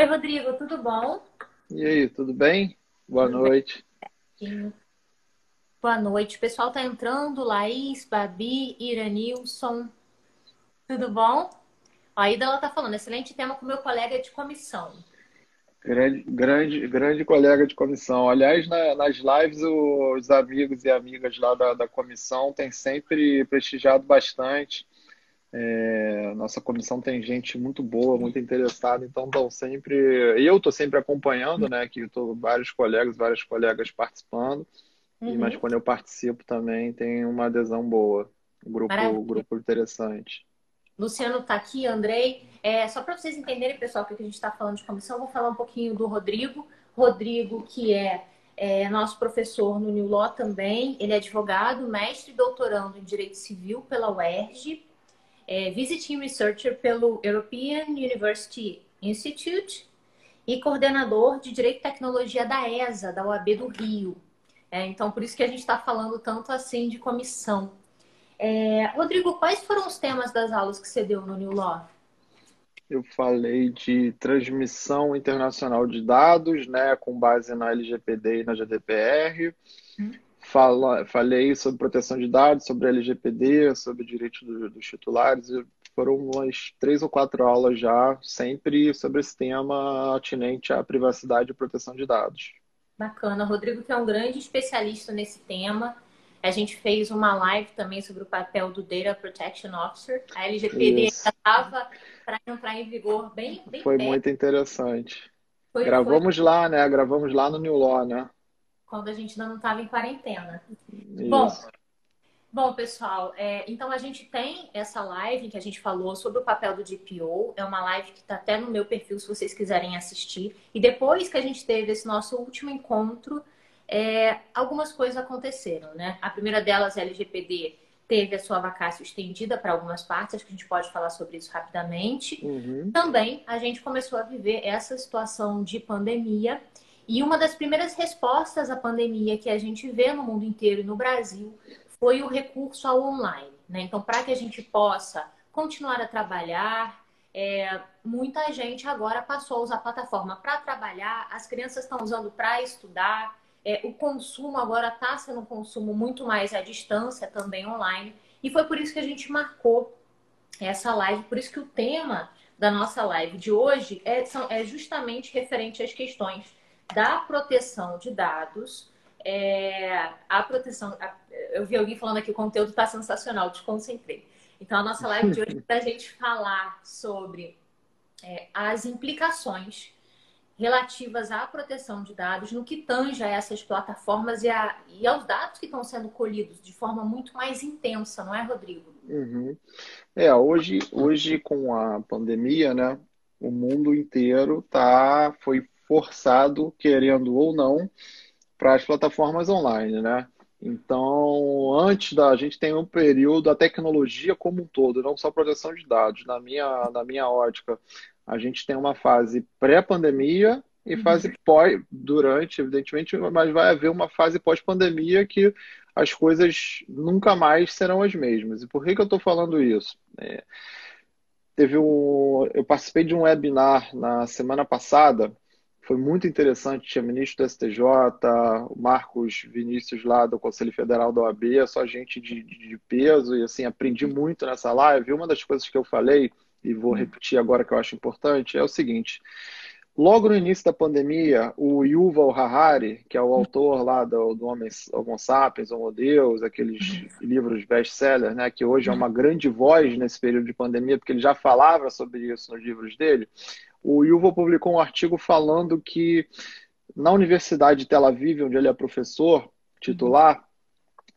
Oi, Rodrigo, tudo bom? E aí, tudo bem? Boa Tudo noite. bem? Boa noite. O pessoal tá entrando, Laís, Babi, Iranilson, tudo bom? A Ida ela tá falando, excelente tema com meu colega de comissão. Grande, grande, grande colega de comissão. Aliás, na- nas lives, os amigos e amigas lá da, da comissão têm sempre prestigiado bastante. É, nossa comissão tem gente muito boa, muito interessada, então estão sempre. Eu estou sempre acompanhando, né? Que estou vários colegas, várias colegas participando, e mas Uhum. quando eu participo também tem uma adesão boa. Um grupo, Maravilha. grupo interessante. Luciano tá aqui, Andrei. É, só para vocês entenderem, pessoal, que a gente está falando de comissão, eu vou falar um pouquinho do Rodrigo. Rodrigo, que é, é nosso professor no New Law também, ele é advogado, mestre e doutorando em Direito Civil pela UERJ, é Visiting Researcher pelo European University Institute e coordenador de Direito e Tecnologia da ESA, da OAB do Rio. É, então, por isso que a gente está falando tanto assim de comissão. É, Rodrigo, quais foram os temas das aulas que você deu no New Law? Eu falei de transmissão internacional de dados, né, com base na LGPD e na GDPR. Hum. Fala, falei sobre proteção de dados, sobre LGPD, sobre direitos do- dos titulares. e Foram umas três ou quatro aulas já, sempre sobre esse tema atinente à privacidade e proteção de dados. Bacana. Rodrigo, que é um grande especialista nesse tema. A gente fez uma live também sobre o papel do Data Protection Officer. A LGPD estava para entrar em vigor bem, bem Foi perto. muito interessante. Foi, foi Gravamos lá, né? Gravamos lá no New Law, né? Quando a gente ainda não estava em quarentena. Bom, Isso. Bom, pessoal, é, então a gente tem essa live que a gente falou sobre o papel do DPO. É uma live que está até no meu perfil, se vocês quiserem assistir. E depois que a gente teve esse nosso último encontro, é, algumas coisas aconteceram, né? A primeira delas, a LGPD, teve a sua vacácio estendida para algumas partes, acho que a gente pode falar sobre isso rapidamente. Uhum. Também a gente começou a viver essa situação de pandemia. E uma das primeiras respostas à pandemia que a gente vê no mundo inteiro e no Brasil foi o recurso ao online. Né? Então, para que a gente possa continuar a trabalhar, é, muita gente agora passou a usar a plataforma para trabalhar, as crianças estão usando para estudar, é, o consumo agora está sendo um consumo muito mais à distância, também online. E foi por isso que a gente marcou essa live, por isso que o tema da nossa live de hoje é, são- é justamente referente às questões da proteção de dados, é, a proteção. a- eu vi alguém falando aqui, o conteúdo está sensacional, desconcentrei. Então, a nossa live de hoje é para a gente falar sobre é, as implicações relativas à proteção de dados no que tange a essas plataformas e, a- e aos dados que estão sendo colhidos de forma muito mais intensa, não é, Rodrigo? Uhum. É, hoje, hoje com a pandemia, né, o mundo inteiro tá, foi forçado, querendo ou não, para as plataformas online, né? Então, antes da, a gente tem um período, a tecnologia como um todo, não só proteção de dados. Na minha, na minha ótica, a gente tem uma fase pré-pandemia e fase pós, durante, evidentemente, mas vai haver uma fase pós-pandemia que as coisas nunca mais serão as mesmas. E por que que eu estou falando isso? É, teve um, eu participei de um webinar na semana passada, foi muito interessante, tinha ministro do STJ, o Marcos Vinícius lá do Conselho Federal da OAB, só gente de, de de peso, e assim, aprendi muito nessa live. Uma das coisas que eu falei, e vou repetir agora que eu acho importante, é o seguinte. Logo no início da pandemia, o Yuval Harari, que é o autor lá do, do Homem, Homo Sapiens, Homo Deus, aqueles livros best-sellers, né, que hoje é uma grande voz nesse período de pandemia, porque ele já falava sobre isso nos livros dele, o Yuval publicou um artigo falando que na Universidade de Tel Aviv, onde ele é professor titular,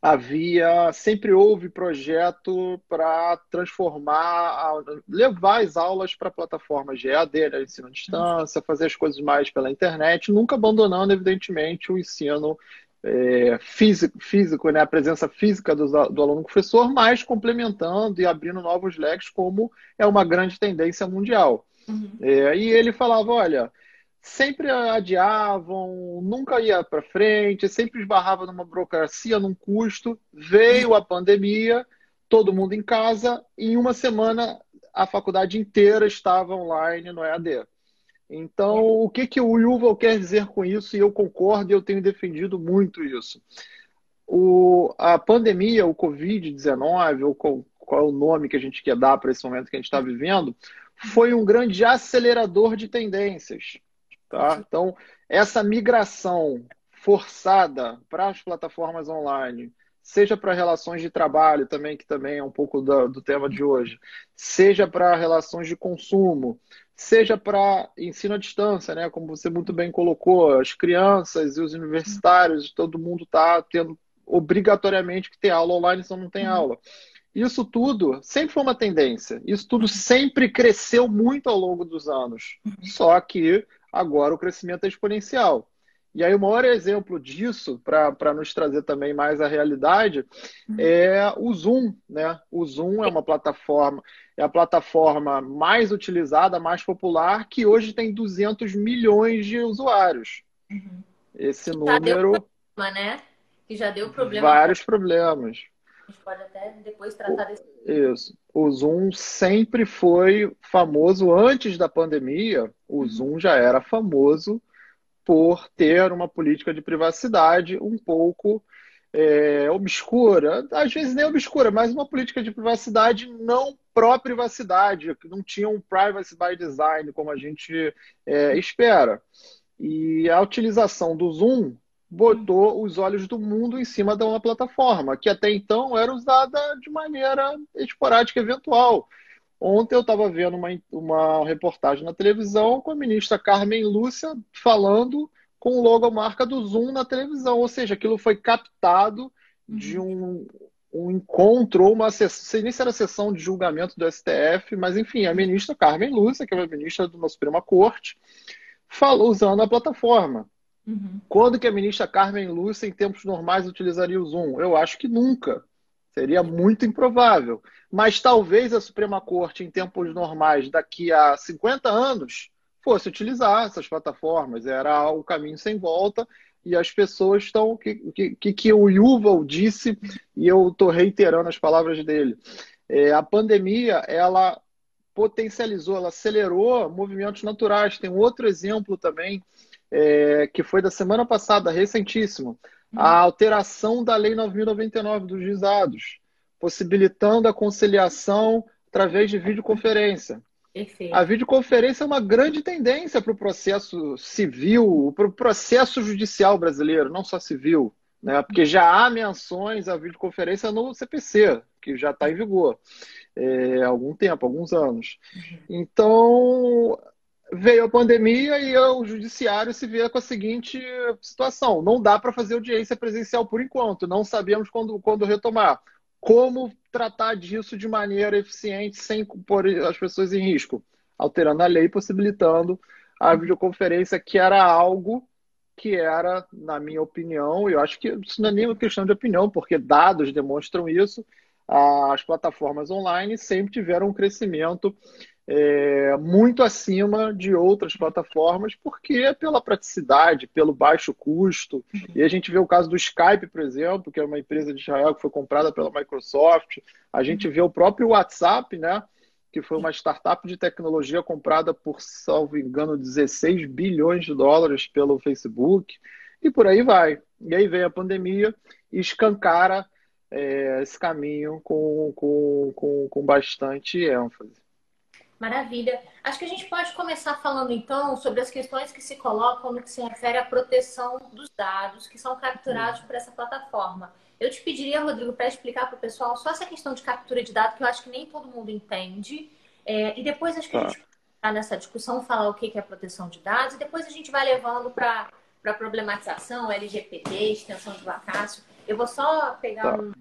havia sempre houve projeto para transformar, levar as aulas para plataformas de EAD, né, ensino à distância, fazer as coisas mais pela internet, nunca abandonando, evidentemente, o ensino é, físico, físico, né, a presença física do, do aluno professor, mas complementando e abrindo novos leques, como é uma grande tendência mundial. Uhum. É, e ele falava, olha, sempre adiavam, nunca ia para frente, sempre esbarrava numa burocracia, num custo. Veio a pandemia, todo mundo em casa, e em uma semana a faculdade inteira estava online no EAD. Então, o que, que o Yuval quer dizer com isso? E eu concordo e eu tenho defendido muito isso. O, a pandemia, o Covid-19, ou qual, qual é o nome que a gente quer dar para esse momento que a gente está vivendo, foi um grande acelerador de tendências. Tá? Então, essa migração forçada para as plataformas online, seja para relações de trabalho também, que também é um pouco do, do tema de hoje, seja para relações de consumo, seja para ensino à distância, né? Como você muito bem colocou, as crianças e os universitários, todo mundo está tendo obrigatoriamente que ter aula online, senão não tem uhum. aula. Isso tudo sempre foi uma tendência. Isso tudo sempre cresceu muito ao longo dos anos. Só que agora o crescimento é exponencial. E aí, o maior exemplo disso, para nos trazer também mais a realidade, uhum. é o Zoom. Né? O Zoom é uma plataforma, é a plataforma mais utilizada, mais popular, que hoje tem 200 milhões de usuários. Uhum. Esse número. Deu problema, né? Que já deu problema. Vários problemas. A gente pode até depois tratar desse. Isso. O Zoom sempre foi famoso antes da pandemia. O uhum. Zoom já era famoso por ter uma política de privacidade um pouco é, obscura, às vezes nem obscura, mas uma política de privacidade não pró-privacidade, que não tinha um privacy by design como a gente é, espera. E a utilização do Zoom botou os olhos do mundo em cima de uma plataforma que até então era usada de maneira esporádica, eventual. Ontem eu estava vendo uma, uma reportagem na televisão com a ministra Carmen Lúcia falando com o logomarca do Zoom na televisão, ou seja, aquilo foi captado de uhum. um, um encontro ou uma sessão, nem se era sessão de julgamento do STF, mas enfim, a ministra Carmen Lúcia, que é a ministra da Suprema Corte, falou usando a plataforma. Uhum. Quando que a ministra Carmen Lúcia, em tempos normais, utilizaria o Zoom? Eu acho que nunca. Seria muito improvável. Mas talvez a Suprema Corte, em tempos normais, daqui a 50 anos, fosse utilizar essas plataformas. Era o caminho sem volta e as pessoas estão. que, que, que o Yuval disse, e eu estou reiterando as palavras dele. É, a pandemia, ela potencializou, ela acelerou movimentos naturais. Tem outro exemplo também, é, que foi da semana passada, recentíssimo a alteração da Lei 9.099 dos juizados, possibilitando a conciliação através de videoconferência. Perfeito. A videoconferência é uma grande tendência para o processo civil, para o processo judicial brasileiro, não só civil, né? porque já há menções à videoconferência no CPC, que já está em vigor é, há algum tempo, alguns anos. Uhum. Então, veio a pandemia e o judiciário se vê com a seguinte situação: não dá para fazer audiência presencial por enquanto, não sabemos quando, quando retomar. Como tratar disso de maneira eficiente sem pôr as pessoas em risco? Alterando a lei, possibilitando a videoconferência, que era algo que era, na minha opinião, eu acho que isso não é nem uma questão de opinião, porque dados demonstram isso, as plataformas online sempre tiveram um crescimento é, muito acima de outras plataformas, porque é pela praticidade, pelo baixo custo. E a gente vê o caso do Skype, por exemplo, que é uma empresa de Israel que foi comprada pela Microsoft. A gente vê o próprio WhatsApp, né? que foi uma startup de tecnologia comprada por, salvo engano, 16 bilhões de dólares pelo Facebook, e por aí vai. E aí vem a pandemia e escancara é, esse caminho com, com, com, com bastante ênfase. Maravilha. Acho que a gente pode começar falando então sobre as questões que se colocam no que se refere à proteção dos dados que são capturados por essa plataforma. Eu te pediria, Rodrigo, para explicar para o pessoal só essa questão de captura de dados, que eu acho que nem todo mundo entende. É, e depois acho que tá. a gente vai nessa discussão falar o que é proteção de dados, e depois a gente vai levando para a problematização, LGPD, extensão de vacácio. Eu vou só pegar tá. um,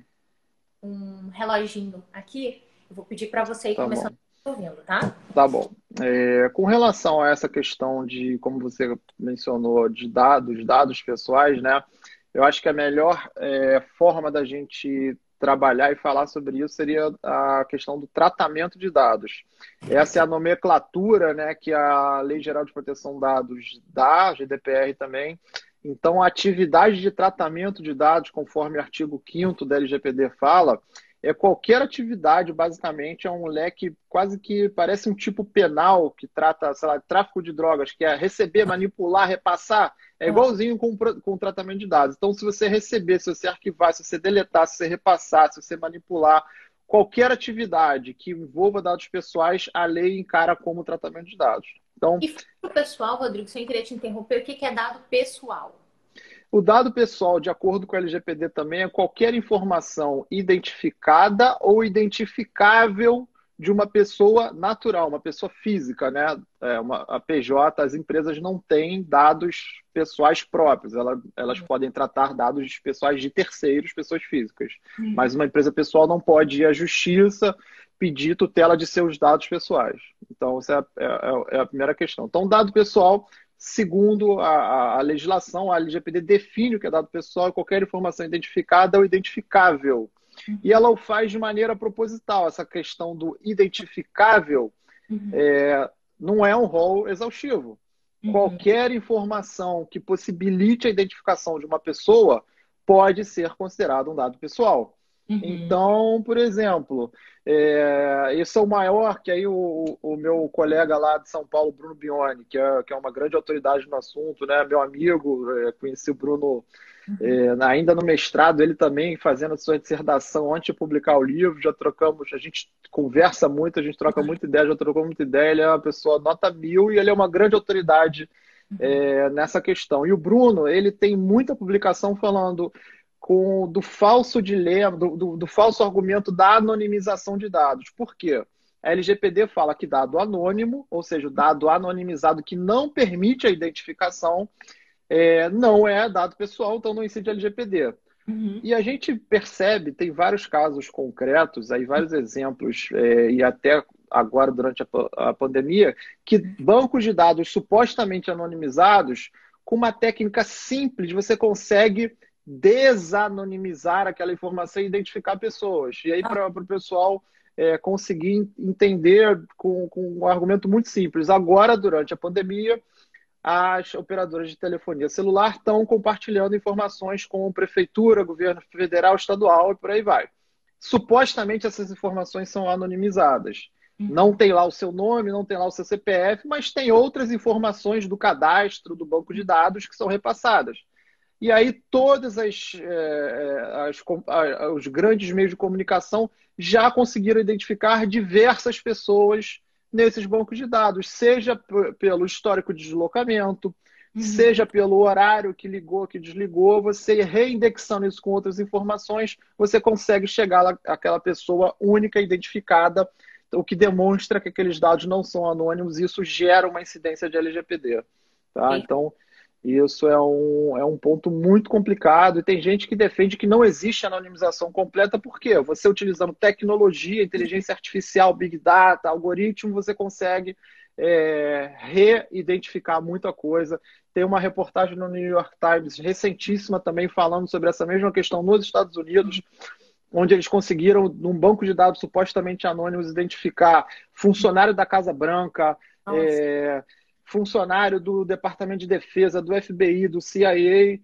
um reloginho aqui, eu vou pedir para você ir tá começando. Bom ouvindo, tá? Tá bom. É, com relação a essa questão de, como você mencionou, de dados, dados pessoais, né? Eu acho que a melhor é, forma da gente trabalhar e falar sobre isso seria a questão do tratamento de dados. Essa é a nomenclatura né, que a Lei Geral de Proteção de Dados dá, GDPR também. Então, a atividade de tratamento de dados, conforme o artigo 5 da LGPD fala, é qualquer atividade, basicamente, é um leque quase que parece um tipo penal que trata, sei lá, tráfico de drogas, que é receber, manipular, repassar, é igualzinho com, com o tratamento de dados. Então, se você receber, se você arquivar, se você deletar, se você repassar, se você manipular, qualquer atividade que envolva dados pessoais, a lei encara como tratamento de dados. Então, e para o pessoal, Rodrigo, sem querer te interromper, o que é dado pessoal? O dado pessoal, de acordo com o LGPD também, é qualquer informação identificada ou identificável de uma pessoa natural, uma pessoa física, né? É uma, a PJ, as empresas não têm dados pessoais próprios, elas, elas uhum. podem tratar dados pessoais de terceiros, pessoas físicas. Uhum. Mas uma empresa pessoal não pode ir à justiça pedir tutela de seus dados pessoais. Então, essa é, é, é a primeira questão. Então, dado pessoal segundo a, a, legislação, a LGPD define o que é dado pessoal qualquer informação identificada ou identificável. Uhum. E ela o faz de maneira proposital. Essa questão do identificável uhum. é, não é um rol exaustivo. Uhum. Qualquer informação que possibilite a identificação de uma pessoa pode ser considerado um dado pessoal. Uhum. Então, por exemplo, é, esse é o maior, que aí o, o, meu colega lá de São Paulo, Bruno Bione, que é, que é uma grande autoridade no assunto, né? Meu amigo, é, conheci o Bruno uhum. é, ainda no mestrado, ele também fazendo a sua dissertação antes de publicar o livro, já trocamos, a gente conversa muito, a gente troca uhum. muita ideia, já trocou muita ideia, ele é uma pessoa nota mil e ele é uma grande autoridade uhum. é, nessa questão. E o Bruno, ele tem muita publicação falando com do falso dilema, do, do, do, falso argumento da anonimização de dados. Por quê? A LGPD fala que dado anônimo, ou seja, o dado anonimizado que não permite a identificação, é, não é dado pessoal, então não incide a LGPD. Uhum. E a gente percebe, tem vários casos concretos, aí vários exemplos, é, e até agora durante a, a pandemia, que bancos de dados supostamente anonimizados, com uma técnica simples, você consegue desanonimizar aquela informação e identificar pessoas. E aí, ah. para o pessoal é, conseguir entender com, com um argumento muito simples. Agora, durante a pandemia, as operadoras de telefonia celular estão compartilhando informações com prefeitura, governo federal, estadual e por aí vai. Supostamente essas informações são anonimizadas. Uhum. Não tem lá o seu nome, não tem lá o seu CPF, mas tem outras informações do cadastro, do banco de dados que são repassadas. E aí todas as, é, as, os grandes meios de comunicação já conseguiram identificar diversas pessoas nesses bancos de dados, seja pelo histórico de deslocamento, uhum. seja pelo horário que ligou, que desligou, você reindexando isso com outras informações, você consegue chegar àquela pessoa única, identificada, o que demonstra que aqueles dados não são anônimos, e isso gera uma incidência de LGPD. Tá? Então, isso é um, é um ponto muito complicado e tem gente que defende que não existe anonimização completa, porque você utilizando tecnologia, inteligência artificial, big data, algoritmo, você consegue é, reidentificar muita coisa. Tem uma reportagem no New York Times recentíssima também falando sobre essa mesma questão nos Estados Unidos, onde eles conseguiram, num banco de dados supostamente anônimos, identificar funcionário da Casa Branca. É, funcionário do Departamento de Defesa, do FBI, do CIA,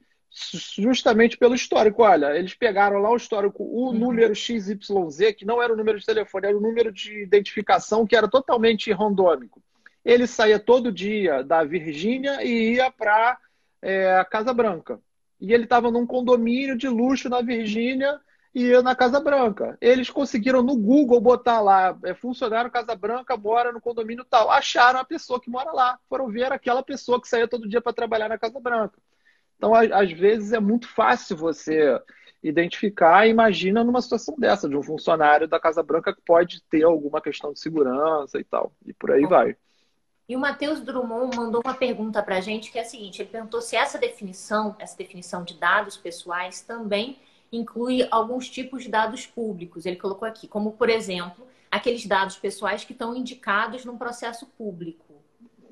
justamente pelo histórico. Olha, eles pegaram lá o histórico, o uhum. número XYZ, que não era o número de telefone, era o número de identificação que era totalmente randômico. Ele saía todo dia da Virgínia e ia para é, a Casa Branca. E ele estava num condomínio de luxo na Virgínia e na Casa Branca. Eles conseguiram no Google botar lá, é, funcionário Casa Branca mora no condomínio tal. Acharam a pessoa que mora lá. Foram ver aquela pessoa que saía todo dia para trabalhar na Casa Branca. Então, às vezes, é muito fácil você identificar. Imagina numa situação dessa, de um funcionário da Casa Branca que pode ter alguma questão de segurança e tal. E por aí vai. E o Matheus Drummond mandou uma pergunta para a gente que é a seguinte: ele perguntou se essa definição, essa definição de dados pessoais, também inclui alguns tipos de dados públicos. Ele colocou aqui, como por exemplo, aqueles dados pessoais que estão indicados num processo público.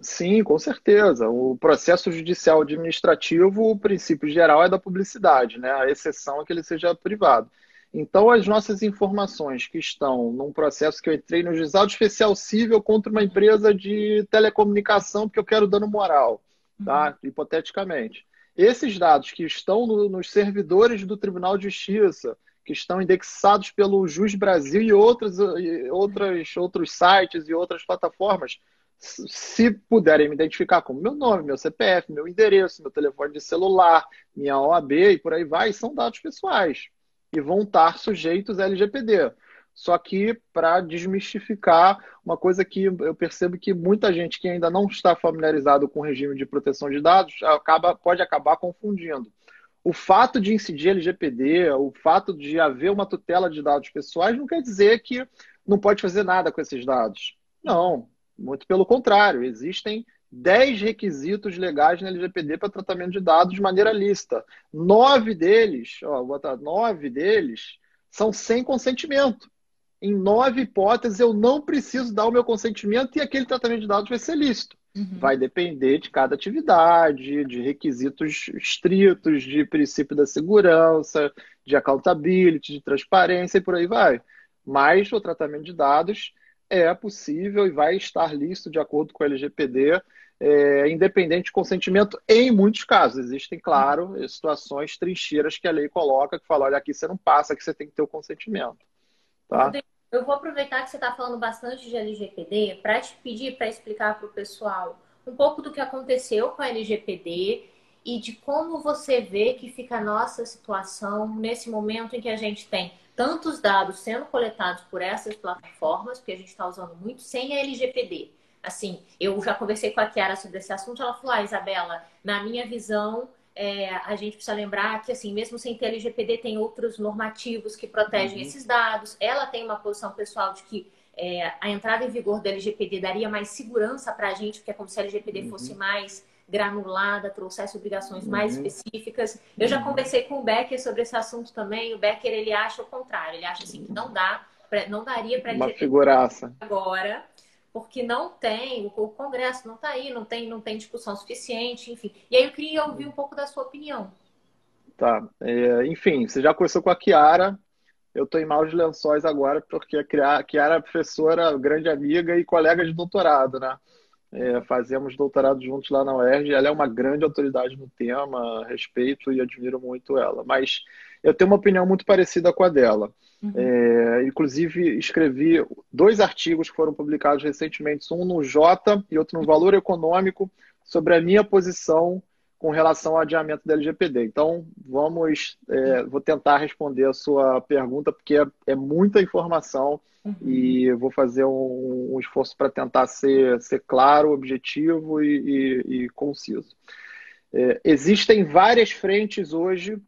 Sim, com certeza. O processo judicial administrativo, o princípio geral é da publicidade, né? A exceção é que ele seja privado. Então, as nossas informações que estão num processo que eu entrei no juizado especial civil contra uma empresa de telecomunicação porque eu quero dano moral, tá? Uhum. Hipoteticamente. Esses dados que estão no, nos servidores do Tribunal de Justiça, que estão indexados pelo Jus Brasil e outros, e outras, outros sites e outras plataformas, se puderem me identificar como meu nome, meu CPF, meu endereço, meu telefone de celular, minha OAB e por aí vai, são dados pessoais e vão estar sujeitos a LGPD. Só que para desmistificar uma coisa que eu percebo que muita gente que ainda não está familiarizado com o regime de proteção de dados acaba, pode acabar confundindo. O fato de incidir LGPD, o fato de haver uma tutela de dados pessoais, não quer dizer que não pode fazer nada com esses dados. Não, muito pelo contrário, existem 10 requisitos legais na LGPD para tratamento de dados de maneira lícita. Nove deles, ó, vou botar nove deles, são sem consentimento. Em nove hipóteses, eu não preciso dar o meu consentimento e aquele tratamento de dados vai ser lícito. Uhum. Vai depender de cada atividade, de requisitos estritos, de princípio da segurança, de accountability, de transparência e por aí vai. Mas o tratamento de dados é possível e vai estar lícito de acordo com o LGPD, é, independente de consentimento, em muitos casos. Existem, claro, situações trincheiras que a lei coloca, que fala, olha, aqui você não passa, aqui você tem que ter o consentimento. Tá? Eu vou aproveitar que você está falando bastante de LGPD para te pedir para explicar para o pessoal um pouco do que aconteceu com a LGPD e de como você vê que fica a nossa situação nesse momento em que a gente tem tantos dados sendo coletados por essas plataformas, que a gente está usando muito, sem a LGPD. Assim, eu já conversei com a Kiara sobre esse assunto, ela falou, ah, Isabela, na minha visão, é, a gente precisa lembrar que, assim, mesmo sem ter LGPD, tem outros normativos que protegem uhum. esses dados. Ela tem uma posição pessoal de que é, a entrada em vigor da LGPD daria mais segurança para a gente, porque é como se a LGPD uhum. fosse mais granulada, trouxesse obrigações uhum. mais específicas. Eu já uhum. conversei com o Becker sobre esse assunto também. O Becker ele acha o contrário. Ele acha assim que não dá, não daria para uma figuraça agora, porque não tem o Congresso não está aí, não tem não tem discussão suficiente, enfim. E aí eu queria ouvir um pouco da sua opinião. Tá. É, enfim, você já conversou com a Kiara. Eu estou em maus lençóis agora, porque a Kiara é professora, grande amiga e colega de doutorado, né? É, fazemos doutorado juntos lá na UERJ. Ela é uma grande autoridade no tema, respeito e admiro muito ela. Mas eu tenho uma opinião muito parecida com a dela. Uhum. É, inclusive, escrevi dois artigos que foram publicados recentemente, um no Jota e outro no Valor Econômico, sobre a minha posição com relação ao adiamento da LGPD. Então, vamos, é, vou tentar responder a sua pergunta, porque é, é muita informação uhum. e vou fazer um, um esforço para tentar ser, ser claro, objetivo e, e, e conciso. É, existem várias frentes hoje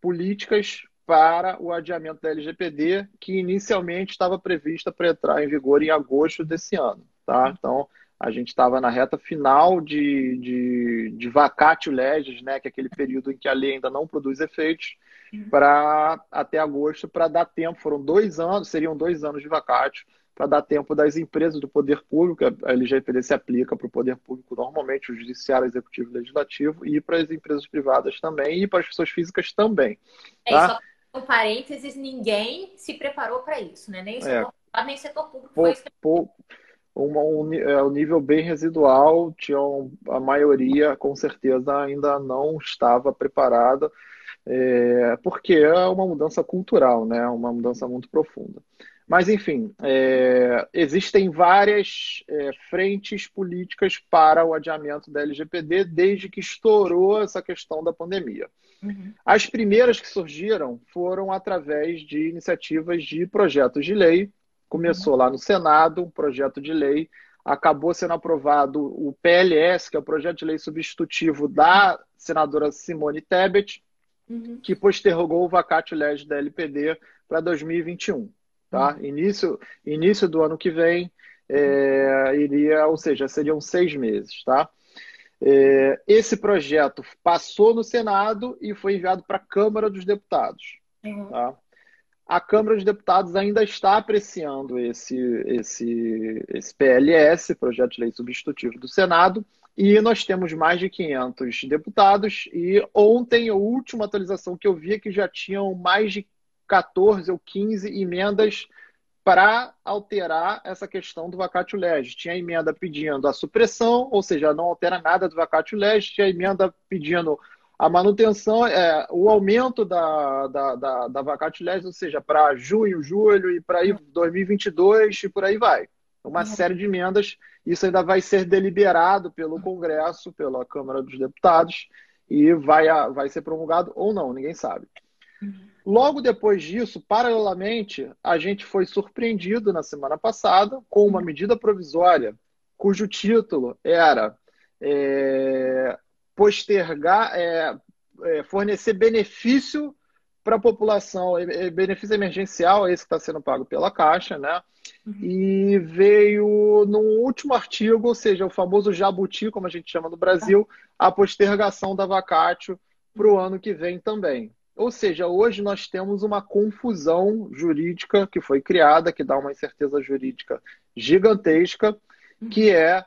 políticas para o adiamento da LGPD, que inicialmente estava prevista para entrar em vigor em agosto desse ano. Tá? Então, a gente estava na reta final de, de, de vacatio legis, né, que é aquele período em que a lei ainda não produz efeitos, uhum. para até agosto, para dar tempo. Foram dois anos, seriam dois anos de vacatio, para dar tempo das empresas do poder público, a LGPD se aplica para o poder público normalmente, o judiciário, o executivo e legislativo, e para as empresas privadas também, e para as pessoas físicas também. É, tá? só um parênteses, ninguém se preparou para isso, né? Nem o setor, é. nem o setor público foi uma, um, é, um nível bem residual, tinha a maioria, com certeza, ainda não estava preparada, é, porque é uma mudança cultural, né? uma mudança muito profunda. Mas, enfim, é, existem várias é, frentes políticas para o adiamento da LGPD desde que estourou essa questão da pandemia. Uhum. As primeiras que surgiram foram através de iniciativas de projetos de lei Começou lá no Senado, um projeto de lei, acabou sendo aprovado o PLS, que é o projeto de lei substitutivo da senadora Simone Tebet, uhum. que postergou o vacate legis da LPD para 2021. Tá? Início, início do ano que vem, é, iria, ou seja, seriam seis meses. Tá? É, esse projeto passou no Senado e foi enviado para a Câmara dos Deputados. Uhum. Tá? a Câmara dos Deputados ainda está apreciando esse, esse, esse PLS, Projeto de Lei Substitutivo do Senado, e nós temos mais de 500 deputados, e ontem, a última atualização que eu vi é que já tinham mais de 14 ou 15 emendas para alterar essa questão do vacatio legis. Tinha emenda pedindo a supressão, ou seja, não altera nada do vacatio legis, tinha emenda pedindo a manutenção, é, o aumento da, da, da, da vacate legis, ou seja, para junho, julho e para aí 2022 e por aí vai. Uma uhum. série de emendas. Isso ainda vai ser deliberado pelo Congresso, pela Câmara dos Deputados e vai, vai ser promulgado ou não, ninguém sabe. Uhum. Logo depois disso, paralelamente, a gente foi surpreendido na semana passada com uma medida provisória cujo título era é, postergar, é, é, fornecer benefício para a população, benefício emergencial, esse que está sendo pago pela Caixa, né? Uhum. E veio no último artigo, ou seja, o famoso jabuti, como a gente chama no Brasil, a postergação da vacatio para o ano que vem também. Ou seja, hoje nós temos uma confusão jurídica que foi criada, que dá uma incerteza jurídica gigantesca, que é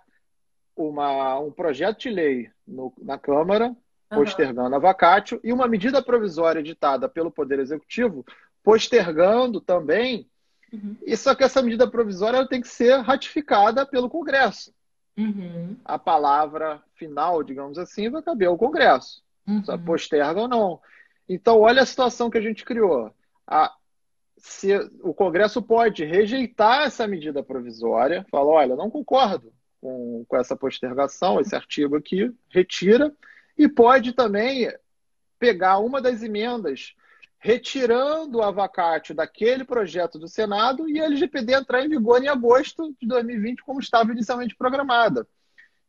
uma, um projeto de lei no, na Câmara, postergando a vacatio, e uma medida provisória editada pelo Poder Executivo, postergando também. Uhum. E só que essa medida provisória tem que ser ratificada pelo Congresso. Uhum. A palavra final, digamos assim, vai caber ao Congresso. Uhum. Só posterga ou não. Então, olha a situação que a gente criou. A, se, o Congresso pode rejeitar essa medida provisória, falar, olha, não concordo com, com essa postergação, esse artigo aqui, retira, e pode também pegar uma das emendas retirando o avacate daquele projeto do Senado e a LGPD entrar em vigor em agosto de 2020, como estava inicialmente programada.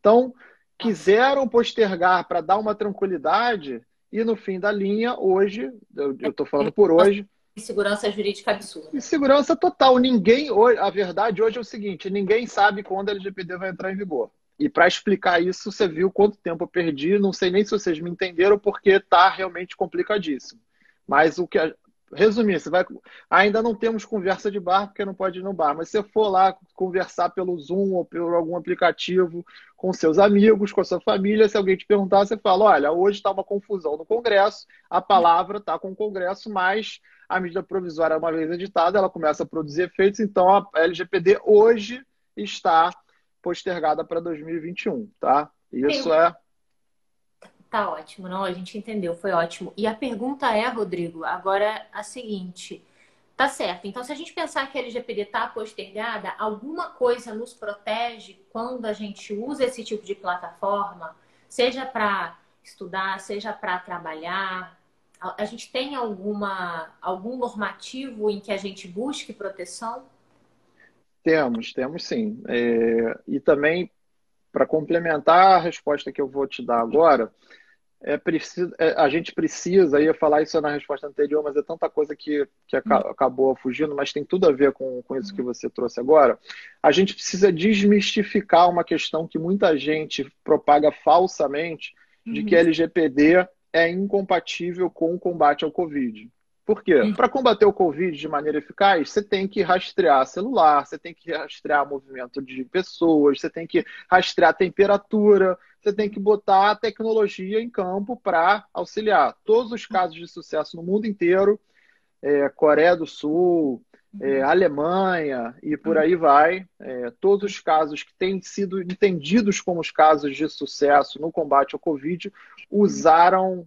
Então, quiseram postergar para dar uma tranquilidade, e no fim da linha, hoje, eu estou falando por hoje. Segurança jurídica absurda. Segurança total. Ninguém. A verdade hoje é o seguinte: ninguém sabe quando a LGPD vai entrar em vigor. E para explicar isso, você viu quanto tempo eu perdi. Não sei nem se vocês me entenderam, porque está realmente complicadíssimo. Mas o que, resumir, você vai. Ainda não temos conversa de bar, porque não pode ir no bar, mas se você for lá conversar pelo Zoom ou por algum aplicativo com seus amigos, com a sua família, se alguém te perguntar, você fala: olha, hoje está uma confusão no Congresso, a palavra está com o Congresso, mas a medida provisória, uma vez editada, ela começa a produzir efeitos, então a LGPD hoje está postergada para 2021, tá? Isso é Tá ótimo, não? A gente entendeu, foi ótimo. E a pergunta é, Rodrigo, agora a seguinte. Tá certo. Então, se a gente pensar que a LGPD está postergada, alguma coisa nos protege quando a gente usa esse tipo de plataforma, seja para estudar, seja para trabalhar? A gente tem alguma, algum normativo em que a gente busque proteção? Temos, temos sim. É, e também, para complementar a resposta que eu vou te dar agora, é preciso, é, a gente precisa, ia falar isso na resposta anterior, mas é tanta coisa que, que acabou fugindo, mas tem tudo a ver com, com isso que você trouxe agora. A gente precisa desmistificar uma questão que muita gente propaga falsamente, de que uhum. LGPD é incompatível com o combate ao Covid. Por quê? Uhum. Para combater o Covid de maneira eficaz, você tem que rastrear celular, você tem que rastrear movimento de pessoas, você tem que rastrear temperatura, você tem que botar a tecnologia em campo para auxiliar. Todos os casos de sucesso no mundo inteiro, é, Coreia do Sul, é, uhum. Alemanha e por aí vai, é, todos os casos que têm sido entendidos como os casos de sucesso no combate ao Covid usaram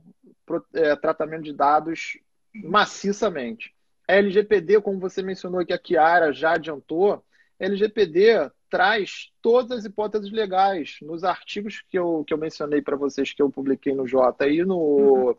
é, tratamento de dados maciçamente. A LGPD, como você mencionou que a Kiara já adiantou, LGPD traz todas as hipóteses legais nos artigos que eu, que eu mencionei para vocês que eu publiquei no J e no, uhum.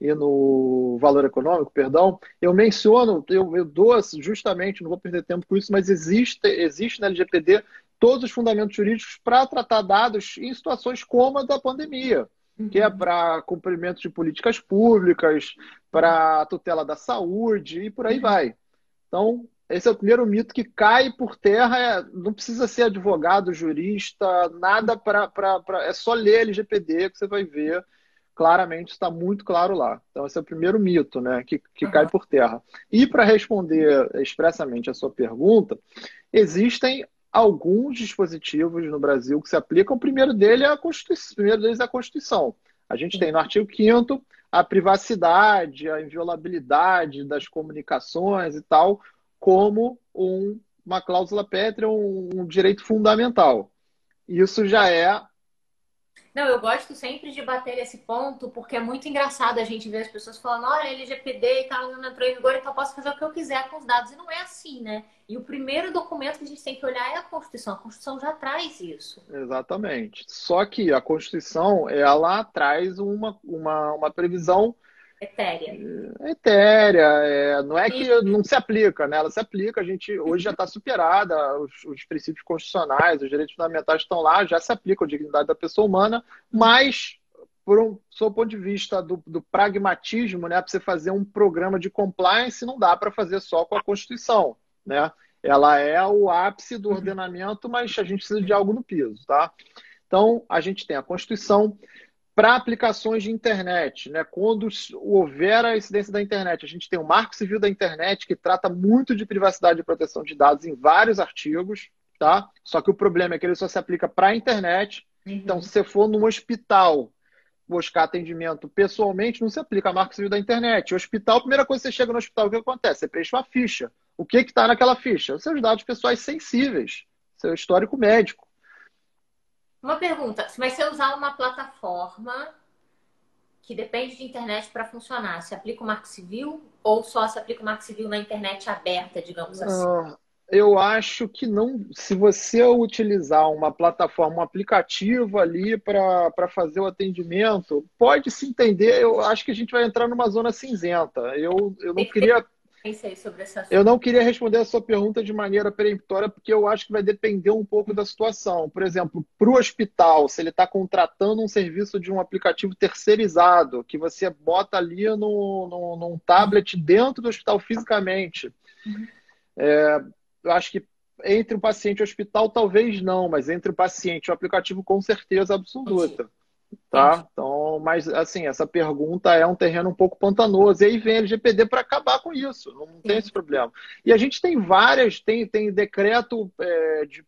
e no Valor Econômico, perdão, eu menciono, eu, eu dou justamente, não vou perder tempo com isso, mas existe, existe na LGPD todos os fundamentos jurídicos para tratar dados em situações como a da pandemia que é para cumprimento de políticas públicas, para tutela da saúde e por aí vai. Então, esse é o primeiro mito que cai por terra. É, não precisa ser advogado, jurista, nada para. É só ler LGPD que você vai ver claramente, está muito claro lá. Então, esse é o primeiro mito né, que, que uhum. cai por terra. E para responder expressamente a sua pergunta, existem alguns dispositivos no Brasil que se aplicam. O primeiro, dele é a Constituição, primeiro deles é a Constituição. A gente tem no artigo 5 a privacidade, a inviolabilidade das comunicações e tal, como um, uma cláusula pétrea, um, um direito fundamental. Isso já é Não, eu gosto sempre de bater esse ponto, porque é muito engraçado a gente ver as pessoas falando, olha, LGPD e tal, não entrou em vigor, então eu posso fazer o que eu quiser com os dados. E não é assim, né? E o primeiro documento que a gente tem que olhar é a Constituição. A Constituição já traz isso. Exatamente. Só que a Constituição, ela traz uma, uma, uma previsão Etérea. Etérea, é, não é que não se aplica, né? Ela se aplica, a gente hoje já está superada, os, os, princípios constitucionais, os direitos fundamentais estão lá, já se aplicam a dignidade da pessoa humana, mas, por um seu ponto de vista do, do pragmatismo, né, para você fazer um programa de compliance, não dá para fazer só com a Constituição, né? Ela é o ápice do ordenamento, mas a gente precisa de algo no piso, tá? Então, a gente tem a Constituição, para aplicações de internet, né? Quando houver a incidência da internet, a gente tem o Marco Civil da Internet que trata muito de privacidade e proteção de dados em vários artigos, tá? Só que o problema é que ele só se aplica para a internet. Uhum. Então, se você for num hospital buscar atendimento pessoalmente, não se aplica a Marco Civil da Internet. O hospital, a primeira coisa que você chega no hospital, o que acontece? Você preenche uma ficha. O que está naquela ficha? Os seus dados pessoais sensíveis, seu histórico médico. Uma pergunta: mas se eu usar uma plataforma que depende de internet para funcionar, se aplica o Marco Civil ou só se aplica o Marco Civil na internet aberta, digamos assim? Uh, eu acho que não. Se você utilizar uma plataforma, um aplicativo ali para fazer o atendimento, pode se entender. Eu acho que a gente vai entrar numa zona cinzenta. Eu, eu não queria Eu não queria responder a sua pergunta de maneira peremptória, porque eu acho que vai depender um pouco da situação. Por exemplo, para o hospital, se ele está contratando um serviço de um aplicativo terceirizado, que você bota ali no, no, num tablet dentro do hospital fisicamente. Uhum. É, eu acho que entre o paciente e o hospital, talvez não, mas entre o paciente e o aplicativo, com certeza absoluta. Tá? Então, mas assim, essa pergunta é um terreno um pouco pantanoso. E aí vem a LGPD para acabar com isso, não tem esse problema. E a gente tem várias, tem, tem decreto é, de,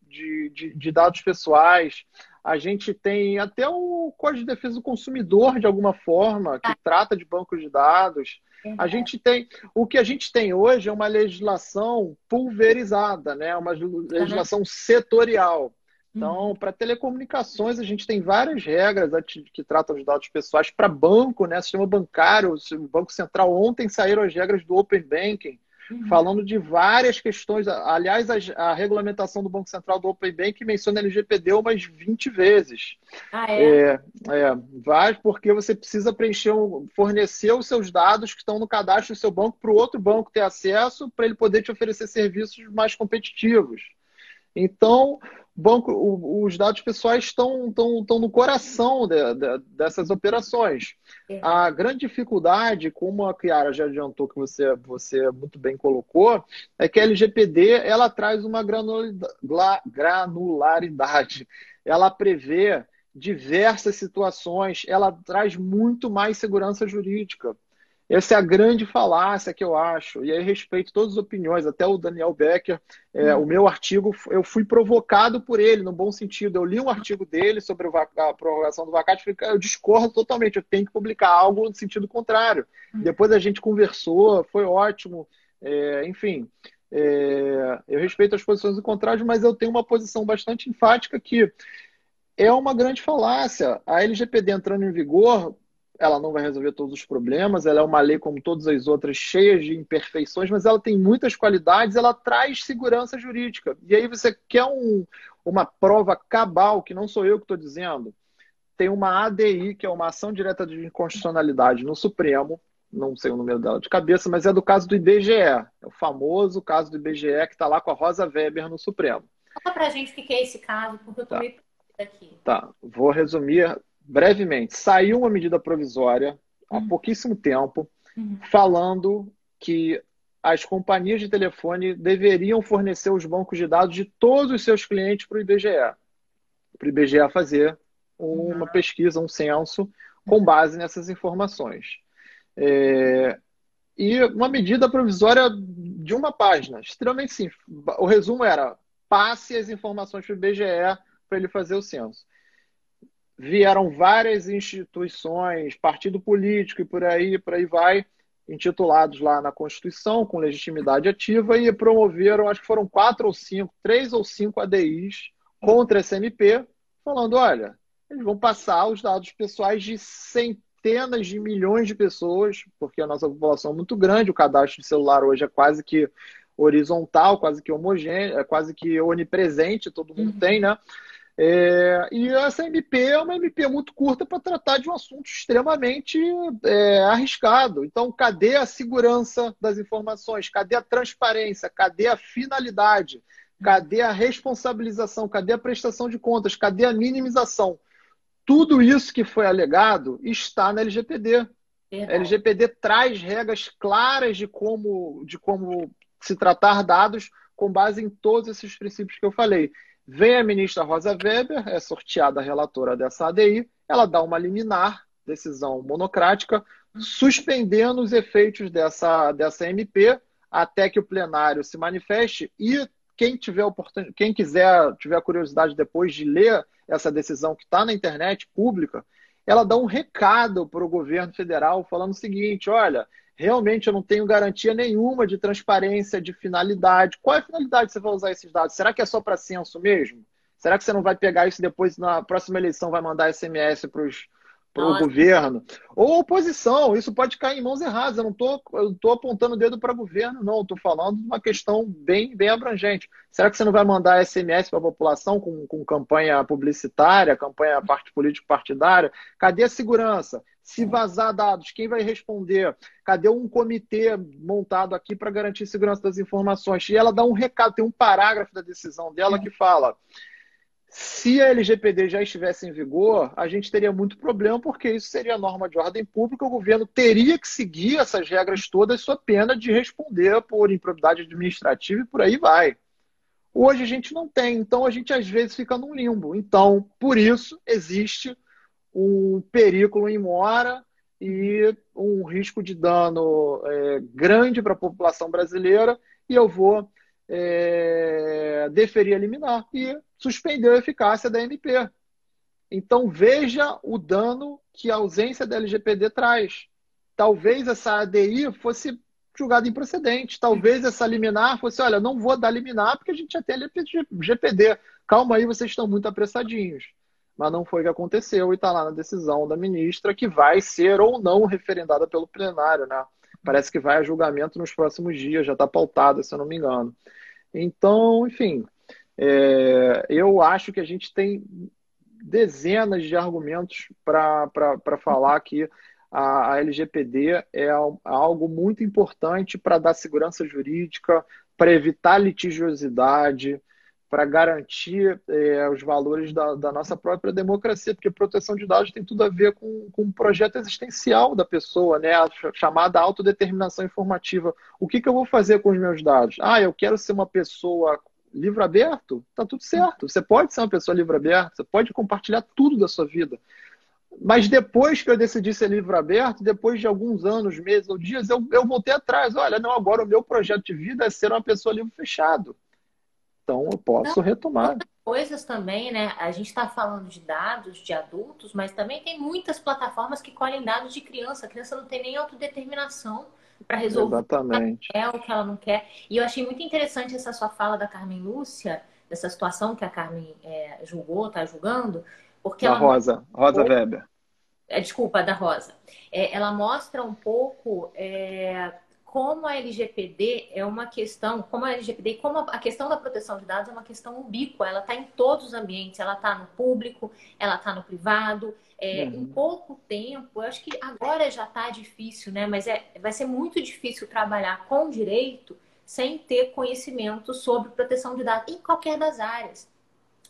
de, de, dados pessoais, a gente tem até o Código de Defesa do Consumidor, de alguma forma, que trata de bancos de dados. A gente tem. O que a gente tem hoje é uma legislação pulverizada, né? uma legislação setorial. Então, uhum. para telecomunicações, a gente tem várias regras que tratam de dados pessoais. Para banco, né, sistema bancário, o Banco Central, ontem saíram as regras do Open Banking, uhum. falando de várias questões. Aliás, a, a, regulamentação do Banco Central do Open Banking menciona LGPD umas 20 vezes. Ah, é? É, é vai porque você precisa preencher, fornecer os seus dados que estão no cadastro do seu banco para o outro banco ter acesso, para ele poder te oferecer serviços mais competitivos. Então, banco, os dados pessoais estão, estão, estão no coração de, de, dessas operações. É. A grande dificuldade, como a Kiara já adiantou que você, você muito bem colocou, é que a LGPD ela traz uma granularidade. Ela prevê diversas situações, ela traz muito mais segurança jurídica. Essa é a grande falácia que eu acho. E aí respeito todas as opiniões, até o Daniel Becker, é, hum. o meu artigo, eu fui provocado por ele, no bom sentido. Eu li um artigo dele sobre a prorrogação do vacate e falei, eu discordo totalmente, eu tenho que publicar algo no sentido contrário. Hum. Depois a gente conversou, foi ótimo. É, enfim, é, eu respeito as posições do contrário, mas eu tenho uma posição bastante enfática que é uma grande falácia. A LGPD entrando em vigor ela não vai resolver todos os problemas, ela é uma lei como todas as outras, cheia de imperfeições, mas ela tem muitas qualidades, ela traz segurança jurídica. E aí você quer um, uma prova cabal, que não sou eu que estou dizendo, tem uma ADI, que é uma ação direta de inconstitucionalidade no Supremo, não sei o número dela de cabeça, mas é do caso do IBGE, é o famoso caso do IBGE que está lá com a Rosa Weber no Supremo. Conta pra gente o que é esse caso, porque eu tô tá. meio aqui. Tá, vou resumir brevemente, saiu uma medida provisória há uhum. pouquíssimo tempo uhum. falando que as companhias de telefone deveriam fornecer os bancos de dados de todos os seus clientes para o IBGE. Para o IBGE fazer uma uhum. pesquisa, um censo, com base nessas informações. É, e uma medida provisória de uma página, extremamente simples. O resumo era: passe as informações para o IBGE para ele fazer o censo vieram várias instituições, partido político e por aí, por aí vai, intitulados lá na Constituição, com legitimidade ativa, e promoveram, acho que foram quatro ou cinco, três ou cinco ADIs contra a SMP, falando: olha, eles vão passar os dados pessoais de centenas de milhões de pessoas, porque a nossa população é muito grande, o cadastro de celular hoje é quase que horizontal, quase que homogêneo, é quase que onipresente, todo mundo uhum. tem, né? É, e essa MP é uma MP muito curta para tratar de um assunto extremamente é, arriscado. Então, cadê a segurança das informações? Cadê a transparência? Cadê a finalidade? Cadê a responsabilização? Cadê a prestação de contas? Cadê a minimização? Tudo isso que foi alegado está na LGPD. A LGPD traz regras claras de como, de como se tratar dados com base em todos esses princípios que eu falei. Vem a ministra Rosa Weber, é sorteada a relatora dessa ADI, ela dá uma liminar, decisão monocrática, suspendendo os efeitos dessa, dessa MP até que o plenário se manifeste e quem tiver oportunidade, quem quiser, tiver curiosidade depois de ler essa decisão que está na internet pública, ela dá um recado para o governo federal falando o seguinte: olha, realmente eu não tenho garantia nenhuma de transparência, de finalidade. Qual é a finalidade que você vai usar esses dados? Será que é só para censo mesmo? Será que você não vai pegar isso depois na próxima eleição vai mandar SMS para os para o governo. Ou oposição, isso pode cair em mãos erradas. Eu não estou apontando o dedo para o governo, não. Estou falando de uma questão bem, bem abrangente. Será que você não vai mandar SMS para a população com, com campanha publicitária, campanha parte político-partidária? Cadê a segurança? Se vazar dados, quem vai responder? Cadê um comitê montado aqui para garantir segurança das informações? E ela dá um recado, tem um parágrafo da decisão dela que fala se a LGPD já estivesse em vigor, a gente teria muito problema, porque isso seria norma de ordem pública, o governo teria que seguir essas regras todas, sua pena de responder por improbidade administrativa e por aí vai. Hoje a gente não tem, então a gente às vezes fica num limbo. Então, por isso, existe um perículo em mora e um risco de dano é, grande para a população brasileira, e eu vou é, deferir a liminar e suspendeu a eficácia da MP. Então veja o dano que a ausência da LGPD traz. Talvez essa ADI fosse julgada improcedente. Talvez essa liminar fosse, olha, não vou dar liminar porque a gente já tem LGPD. Calma aí, vocês estão muito apressadinhos. Mas não foi o que aconteceu e está lá na decisão da ministra que vai ser ou não referendada pelo plenário, né? Parece que vai a julgamento nos próximos dias, já está pautada, se eu não me engano. Então, enfim, é, eu acho que a gente tem dezenas de argumentos para falar que a, a LGPD é algo muito importante para dar segurança jurídica, para evitar litigiosidade, para garantir é, os valores da, da, nossa própria democracia, porque proteção de dados tem tudo a ver com, com um projeto existencial da pessoa, né? a chamada autodeterminação informativa. O que, que eu vou fazer com os meus dados? Ah, eu quero ser uma pessoa livre aberto, tá tudo certo. Você pode ser uma pessoa livre aberta, você pode compartilhar tudo da sua vida. Mas depois que eu decidi ser livre aberto, depois de alguns anos, meses ou dias, eu, eu voltei atrás. Olha, não, agora o meu projeto de vida é ser uma pessoa livre fechado. Então eu posso Não, retomar. Coisas também, né? A gente está falando de dados de adultos, mas também tem muitas plataformas que colhem dados de criança. A criança não tem nem autodeterminação para resolver Exatamente. o que ela quer, o que ela não quer. E eu achei muito interessante essa sua fala da Carmen Lúcia, dessa situação que a Carmen é, julgou, está julgando, porque da ela Rosa, Rosa Weber. É, desculpa, da Rosa. É, ela mostra um pouco é, como a LGPD é uma questão, como a LGPD, como a questão da proteção de dados é uma questão ubíqua, ela está em todos os ambientes, ela está no público, ela está no privado. É, uhum. Em pouco tempo, eu acho que agora já está difícil, né? Mas é, vai ser muito difícil trabalhar com direito sem ter conhecimento sobre proteção de dados em qualquer das áreas.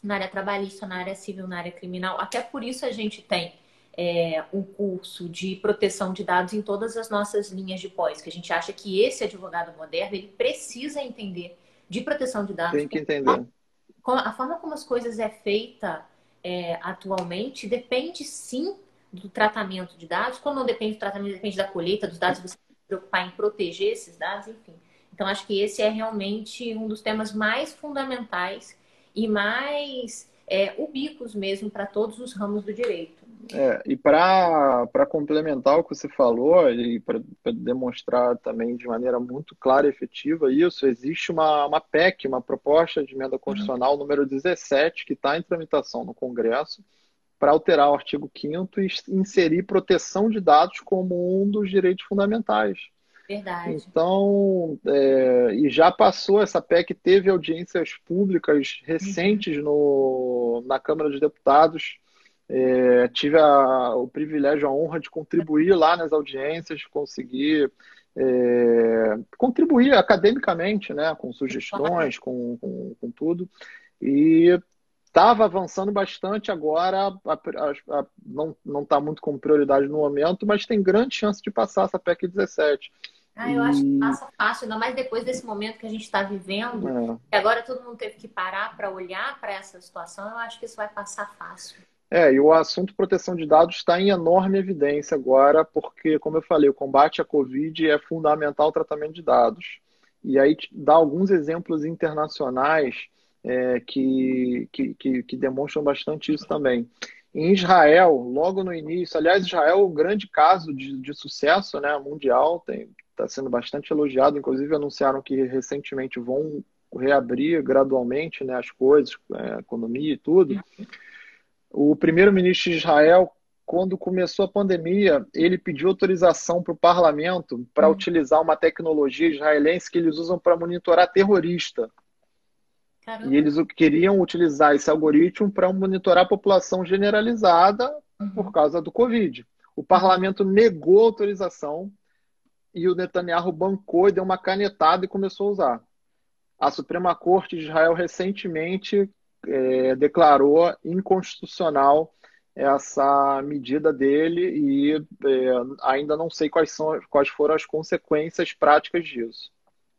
Na área trabalhista, na área civil, na área criminal. Até por isso a gente tem é, um curso de proteção de dados em todas as nossas linhas de pós, que a gente acha que esse advogado moderno ele precisa entender de proteção de dados. Tem que entender. A, a forma como as coisas é feita é, atualmente depende sim do tratamento de dados. Quando não depende do tratamento, depende da colheita dos dados, você tem que se preocupar em proteger esses dados, enfim. Então, acho que esse é realmente um dos temas mais fundamentais e mais é, ubicos mesmo para todos os ramos do direito. É, e para complementar o que você falou, e para demonstrar também de maneira muito clara e efetiva isso, existe uma, uma PEC, uma proposta de emenda constitucional número 17, que está em tramitação no Congresso, para alterar o artigo 5 e inserir proteção de dados como um dos direitos fundamentais. Verdade. Então, é, e já passou, essa PEC teve audiências públicas recentes uhum. no, na Câmara dos Deputados. É, tive a, o privilégio, a honra de contribuir lá nas audiências, conseguir é, contribuir academicamente, né, com sugestões, com, com, com tudo. E estava avançando bastante agora, a, a, a, não está muito com prioridade no momento, mas tem grande chance de passar essa PEC 17. Ah, eu e... acho que passa fácil, ainda mais depois desse momento que a gente está vivendo, é. que agora todo mundo teve que parar para olhar para essa situação, eu acho que isso vai passar fácil. É, e o assunto proteção de dados está em enorme evidência agora, porque, como eu falei, o combate à Covid é fundamental o tratamento de dados. E aí dá alguns exemplos internacionais é, que, que, que, demonstram bastante isso também. Em Israel, logo no início, aliás, Israel é um grande caso de, de sucesso né, mundial, está sendo bastante elogiado, inclusive anunciaram que recentemente vão reabrir gradualmente né, as coisas, a é, economia e tudo. O primeiro-ministro de Israel, quando começou a pandemia, ele pediu autorização para o parlamento para hum. utilizar uma tecnologia israelense que eles usam para monitorar terrorista. Caramba. E eles queriam utilizar esse algoritmo para monitorar a população generalizada uhum. por causa do Covid. O parlamento negou a autorização e o Netanyahu bancou e deu uma canetada e começou a usar. A Suprema Corte de Israel recentemente é, declarou inconstitucional essa medida dele e é, ainda não sei quais, são, quais foram as consequências práticas disso.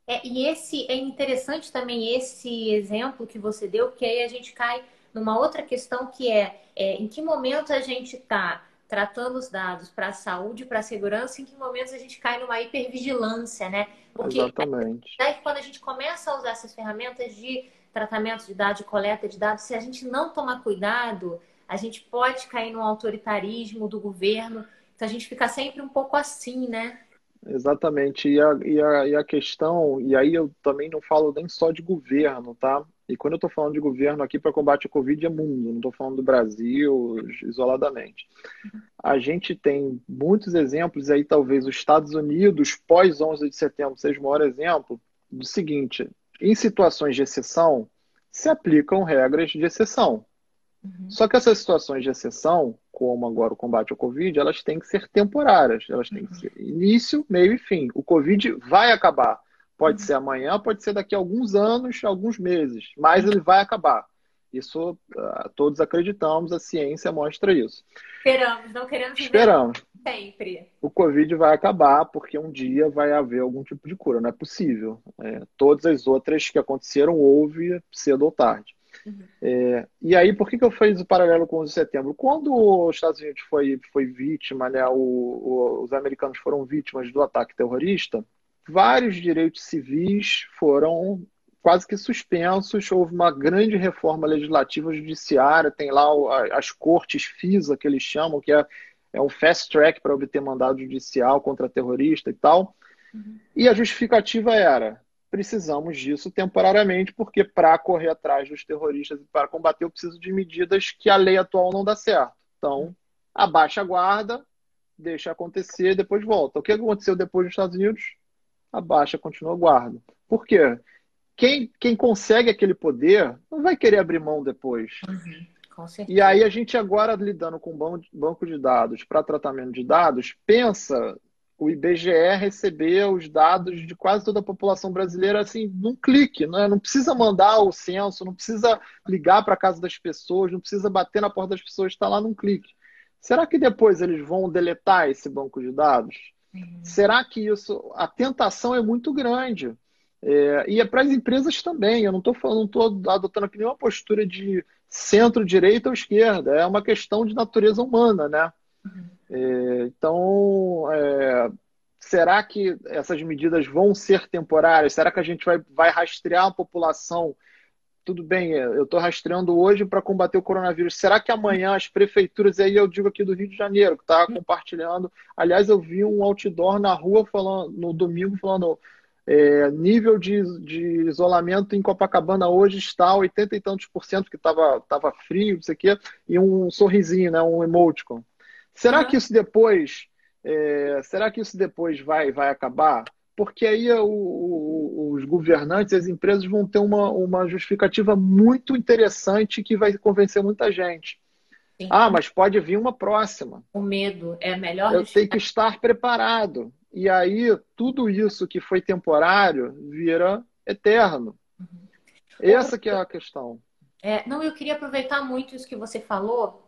É, e esse é interessante também esse exemplo que você deu, porque aí a gente cai numa outra questão que é, é em que momento a gente está tratando os dados para a saúde, para a segurança, em que momentos a gente cai numa hipervigilância, né? Porque Exatamente. Daí, quando a gente começa a usar essas ferramentas de tratamento de dados, coleta de dados, se a gente não tomar cuidado, a gente pode cair no autoritarismo do governo. Então a gente fica sempre um pouco assim, né? Exatamente. E a, e, a, e a questão, e aí eu também não falo nem só de governo, tá? E quando eu estou falando de governo aqui para combate à Covid é mundo, não estou falando do Brasil isoladamente. A gente tem muitos exemplos, aí talvez os Estados Unidos, pós 11 de setembro, seja o maior exemplo, do seguinte: em situações de exceção, se aplicam regras de exceção. Uhum. Só que essas situações de exceção, como agora o combate ao Covid, elas têm que ser temporárias. Elas têm que ser início, meio e fim. O Covid vai acabar. Pode uhum. ser amanhã, pode ser daqui a alguns anos, alguns meses, mas ele vai acabar. Isso uh, todos acreditamos, a ciência mostra isso. Esperamos, não queremos Esperamos. Sempre. O Covid vai acabar porque um dia vai haver algum tipo de cura, não é possível. É, todas as outras que aconteceram houve cedo ou tarde. Uhum. É, e aí, por que, que eu fiz o paralelo com o 11 de setembro? Quando os Estados Unidos foi, foi vítima, né, o, o, os americanos foram vítimas do ataque terrorista, vários direitos civis foram quase que suspensos. Houve uma grande reforma legislativa judiciária, tem lá as cortes FISA, que eles chamam, que é é um fast track para obter mandado judicial contra terrorista e tal. Uhum. E a justificativa era: precisamos disso temporariamente, porque para correr atrás dos terroristas e para combater, eu preciso de medidas que a lei atual não dá certo. Então, abaixa a guarda, deixa acontecer, depois volta. O que aconteceu depois nos Estados Unidos? Abaixa, continua a guarda. Por quê? Quem, quem consegue aquele poder não vai querer abrir mão depois. Uhum. E aí a gente agora lidando com banco de dados para tratamento de dados, pensa o IBGE receber os dados de quase toda a população brasileira assim num clique, né? não precisa mandar o censo, não precisa ligar para a casa das pessoas, não precisa bater na porta das pessoas, está lá num clique. Será que depois eles vão deletar esse banco de dados? Uhum. Será que isso a tentação é muito grande? É, e é para as empresas também. Eu não estou falando, não estou adotando aqui nenhuma postura de centro-direita ou esquerda. É uma questão de natureza humana, né? Uhum. É, então, é, será que essas medidas vão ser temporárias? Será que a gente vai, vai rastrear a população? Tudo bem, eu estou rastreando hoje para combater o coronavírus. Será que amanhã as prefeituras, aí eu digo aqui do Rio de Janeiro, que está compartilhando. Aliás, eu vi um outdoor na rua falando no domingo falando é, nível de, de, isolamento em Copacabana hoje está 80 e tantos por cento, que estava tava frio, não sei o quê, e um sorrisinho, né, um emoticon. Será uhum. que isso depois, é, será que isso depois vai, vai acabar? Porque aí o, o, os governantes, as empresas vão ter uma, uma justificativa muito interessante que vai convencer muita gente. Sim. Ah, mas pode vir uma próxima. O medo é melhor. Eu tenho que estar preparado. E aí, tudo isso que foi temporário vira eterno. Uhum. Essa que é a questão. É, não, eu queria aproveitar muito isso que você falou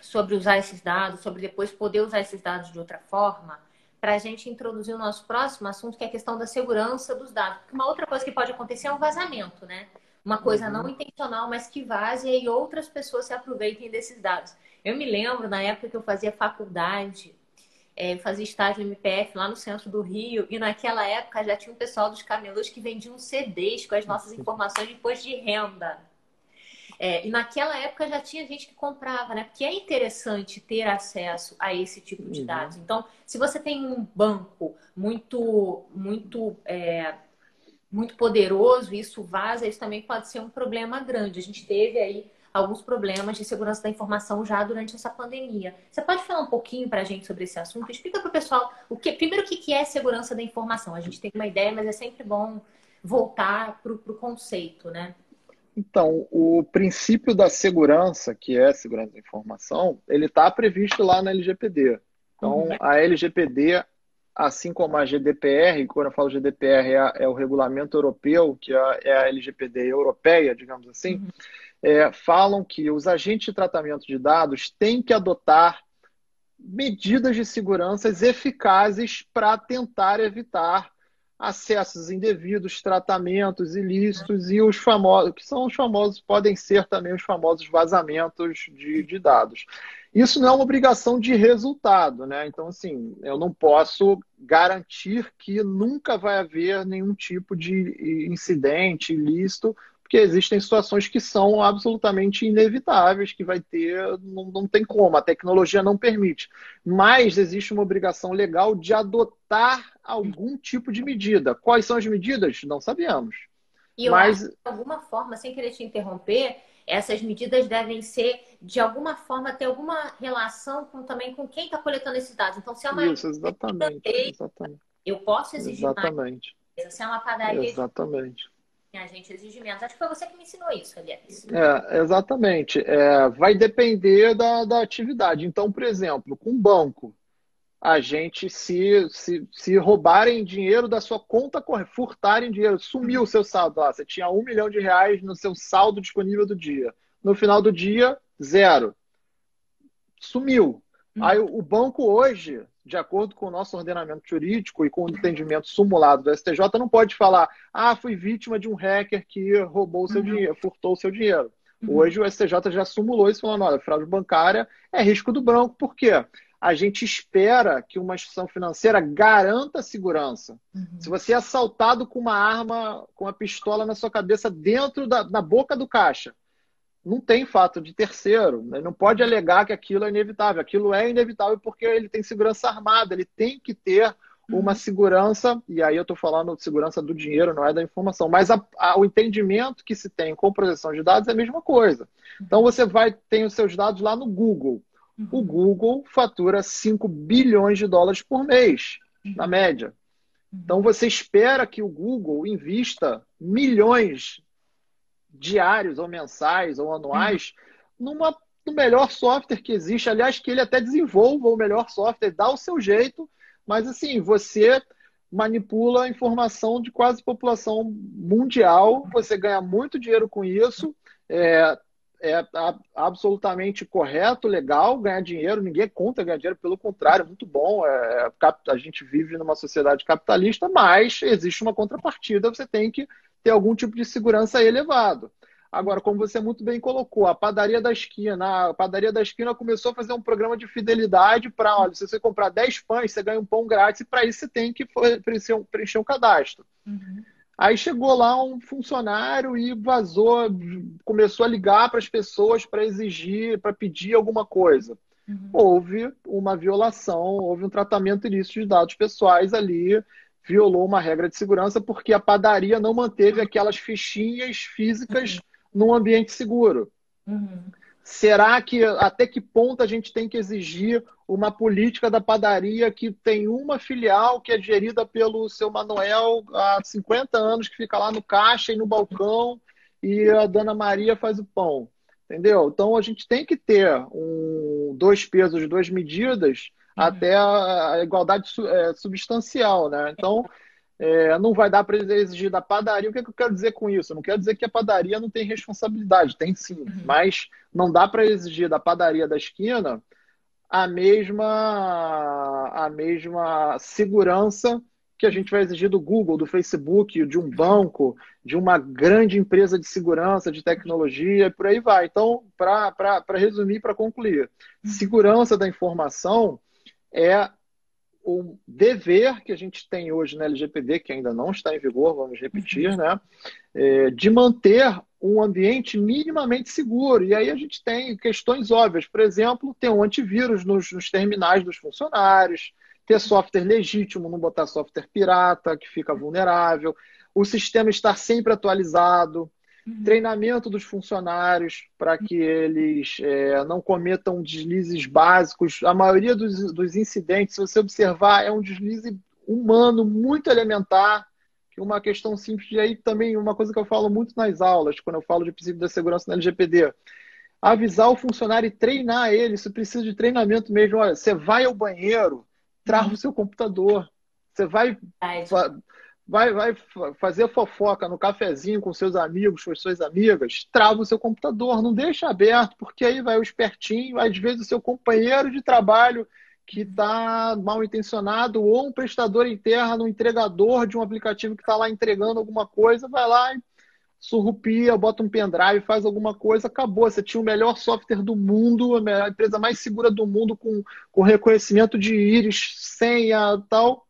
sobre usar esses dados, sobre depois poder usar esses dados de outra forma, para a gente introduzir o nosso próximo assunto, que é a questão da segurança dos dados. Porque uma outra coisa que pode acontecer é um vazamento, né? Uma coisa uhum. não intencional, mas que vaze e outras pessoas se aproveitem desses dados. Eu me lembro, na época que eu fazia faculdade, é, fazia estágio no MPF lá no centro do Rio, e naquela época já tinha um pessoal dos camelôs que vendiam CDs com as nossas informações de imposto de renda. É, e naquela época já tinha gente que comprava, né? Porque é interessante ter acesso a esse tipo de uhum. dados. Então, se você tem um banco muito, muito, é, muito poderoso, isso vaza, isso também pode ser um problema grande. A gente teve aí alguns problemas de segurança da informação já durante essa pandemia. Você pode falar um pouquinho para a gente sobre esse assunto? Explica para o pessoal o que, primeiro o que é segurança da informação. A gente tem uma ideia, mas é sempre bom voltar para o conceito, né? Então, o princípio da segurança, que é a segurança da informação, ele está previsto lá na LGPD. Então, uhum. a LGPD, assim como a GDPR, quando eu falo GDPR é, é o regulamento europeu, que é, é a LGPD europeia, digamos assim, uhum é, falam que os agentes de tratamento de dados têm que adotar medidas de segurança eficazes para tentar evitar acessos indevidos, tratamentos ilícitos e os famosos, que são os famosos, podem ser também os famosos vazamentos de, de dados. Isso não é uma obrigação de resultado, né? Então, assim, eu não posso garantir que nunca vai haver nenhum tipo de incidente ilícito porque existem situações que são absolutamente inevitáveis, que vai ter, não, não tem como, a tecnologia não permite. Mas existe uma obrigação legal de adotar algum tipo de medida. Quais são as medidas? Não sabemos. E eu Mas... acho que, de alguma forma, sem querer te interromper, essas medidas devem ser, de alguma forma, ter alguma relação com, também com quem está coletando esses dados. Então, se é uma Isso, exatamente, exatamente. eu posso exigir exatamente. mais. Se é uma padaria. Exatamente a gente exige menos. Acho que foi você que me ensinou isso, aliás. É, exatamente. É, vai depender da, da atividade. Então, por exemplo, com banco, a gente, se, se, se roubarem dinheiro da sua conta, furtarem dinheiro, sumiu o seu saldo lá. Você tinha um milhão de reais no seu saldo disponível do dia. No final do dia, zero. Sumiu. Hum. Aí o banco hoje, de acordo com o nosso ordenamento jurídico e com o entendimento simulado do STJ, não pode falar, ah, fui vítima de um hacker que roubou o seu uhum. dinheiro, furtou o seu dinheiro. Uhum. Hoje o STJ já simulou isso, falando, olha, fraude bancária é risco do branco, por quê? A gente espera que uma instituição financeira garanta a segurança. Uhum. Se você é assaltado com uma arma, com uma pistola na sua cabeça dentro da na boca do caixa, não tem fato de terceiro, né? não pode alegar que aquilo é inevitável. Aquilo é inevitável porque ele tem segurança armada, ele tem que ter uma uhum. segurança, e aí eu estou falando de segurança do dinheiro, não é da informação, mas a, a, o entendimento que se tem com proteção de dados é a mesma coisa. Então você vai, tem os seus dados lá no Google. O uhum. Google fatura 5 bilhões de dólares por mês, na uhum. média. Então você espera que o Google invista milhões diários ou mensais ou anuais uhum. numa, no melhor software que existe. Aliás, que ele até desenvolva o melhor software, dá o seu jeito, mas assim, você manipula a informação de quase população mundial, você ganha muito dinheiro com isso, é, é absolutamente correto, legal ganhar dinheiro, ninguém é contra ganhar dinheiro, pelo contrário, é muito bom. É, a gente vive numa sociedade capitalista, mas existe uma contrapartida, você tem que ter algum tipo de segurança elevado. Agora, como você muito bem colocou, a padaria da esquina, a padaria da esquina começou a fazer um programa de fidelidade para, olha, se você comprar 10 pães, você ganha um pão grátis, e para isso você tem que preencher um, preencher um cadastro. Uhum. Aí chegou lá um funcionário e vazou, começou a ligar para as pessoas para exigir, para pedir alguma coisa. Uhum. Houve uma violação, houve um tratamento ilícito de dados pessoais ali violou uma regra de segurança porque a padaria não manteve aquelas fichinhas físicas num ambiente seguro. Uhum. Será que até que ponto a gente tem que exigir uma política da padaria que tem uma filial que é gerida pelo seu Manuel há 50 anos, que fica lá no caixa e no balcão, e a dona Maria faz o pão? Entendeu? Então a gente tem que ter um, dois pesos, duas medidas uhum. Até a, igualdade é, substancial, né? Então é, não vai dar para exigir da padaria. O que, é que, eu quero dizer com isso? Eu não quero dizer que a padaria não tem responsabilidade, tem sim, uhum. mas não dá para exigir da padaria da esquina a mesma a mesma segurança que a gente vai exigir do Google, do Facebook, de um banco, de uma grande empresa de segurança, de tecnologia, por aí vai. Então, para resumir, para concluir, uhum. segurança da informação é o dever que a gente tem hoje na LGPD, que ainda não está em vigor, vamos repetir, uhum. né? É, de manter um ambiente minimamente seguro. E aí a gente tem questões óbvias. Por exemplo, ter um antivírus nos, nos terminais dos funcionários, ter software legítimo, não botar software pirata, que fica vulnerável, o sistema estar sempre atualizado, Uhum. Treinamento dos funcionários para que eles é, não cometam deslizes básicos. A maioria dos, dos incidentes, se você observar, é um deslize humano muito elementar, que uma questão simples. E aí também uma coisa que eu falo muito nas aulas, quando eu falo de princípio da segurança na LGPD. Avisar o funcionário e treinar ele, isso precisa de treinamento mesmo. Olha, você vai ao banheiro, trava o seu computador. Você vai vai, vai fazer fofoca no cafezinho com seus amigos, com suas amigas, trava o seu computador, não deixa aberto, porque aí vai o espertinho, às vezes o seu companheiro de trabalho que está mal intencionado, ou um prestador interno, um entregador de um aplicativo que está lá entregando alguma coisa, vai lá e surrupia, bota um pendrive, faz alguma coisa, acabou. Você tinha o melhor software do mundo, a empresa mais segura do mundo, com, com reconhecimento de íris, senha tal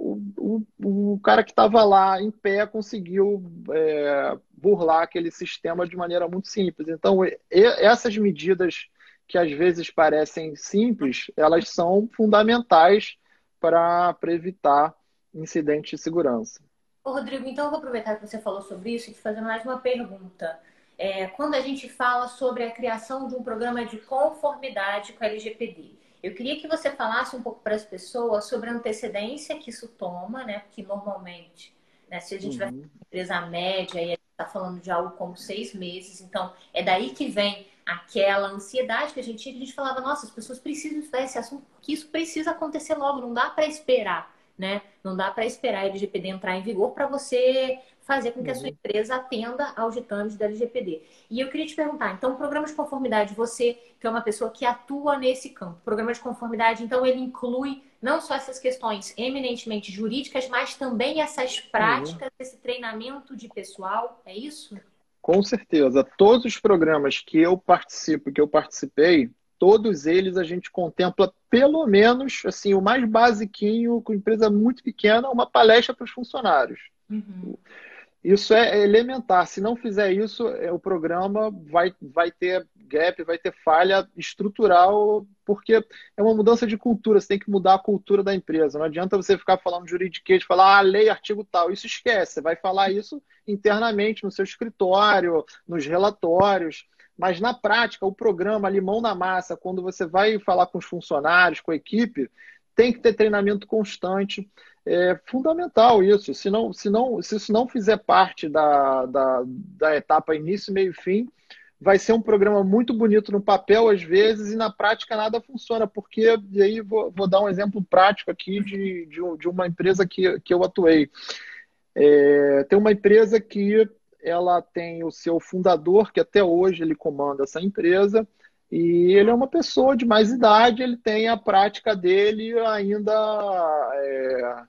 o, o, o cara que estava lá em pé conseguiu é, burlar aquele sistema de maneira muito simples. Então, e, essas medidas que às vezes parecem simples, elas são fundamentais para evitar incidentes de segurança. Ô, Rodrigo, então eu vou aproveitar que você falou sobre isso e te fazer mais uma pergunta. É, quando a gente fala sobre a criação de um programa de conformidade com a LGPD, eu queria que você falasse um pouco para as pessoas sobre a antecedência que isso toma, né? Porque normalmente, né, se a gente uhum. vai empresa média, e a gente está falando de algo como seis meses, então é daí que vem aquela ansiedade que a gente tinha, que a gente falava, nossa, as pessoas precisam estudar esse assunto, porque isso precisa acontecer logo, não dá para esperar, né? Não dá para esperar a LGPD entrar em vigor para você fazer com que a sua uhum. empresa atenda aos ditames da LGPD. E eu queria te perguntar, então, o programa de conformidade, você que é uma pessoa que atua nesse campo, o programa de conformidade, então, ele inclui não só essas questões eminentemente jurídicas, mas também essas práticas, uhum. esse treinamento de pessoal, é isso? Com certeza. Todos os programas que eu participo, que eu participei, todos eles a gente contempla pelo menos assim o mais basiquinho com empresa muito pequena uma palestra para os funcionários uhum. Isso é elementar. Se não fizer isso, é, o programa vai, vai ter gap, vai ter falha estrutural, porque é uma mudança de cultura. Você tem que mudar a cultura da empresa. Não adianta você ficar falando juridiquês, falar ah, lei, artigo tal. Isso esquece. Você vai falar isso internamente no seu escritório, nos relatórios. Mas na prática, o programa limão na massa, quando você vai falar com os funcionários, com a equipe, tem que ter treinamento constante é fundamental isso. Se, não, se, não, se isso não fizer parte da, da, da etapa início, meio e fim, vai ser um programa muito bonito no papel, às vezes, e na prática nada funciona, porque, e aí vou, vou dar um exemplo prático aqui de, de, de uma empresa que, que eu atuei. É, tem uma empresa que ela tem o seu fundador, que até hoje ele comanda essa empresa, e ele é uma pessoa de mais idade, ele tem a prática dele ainda é,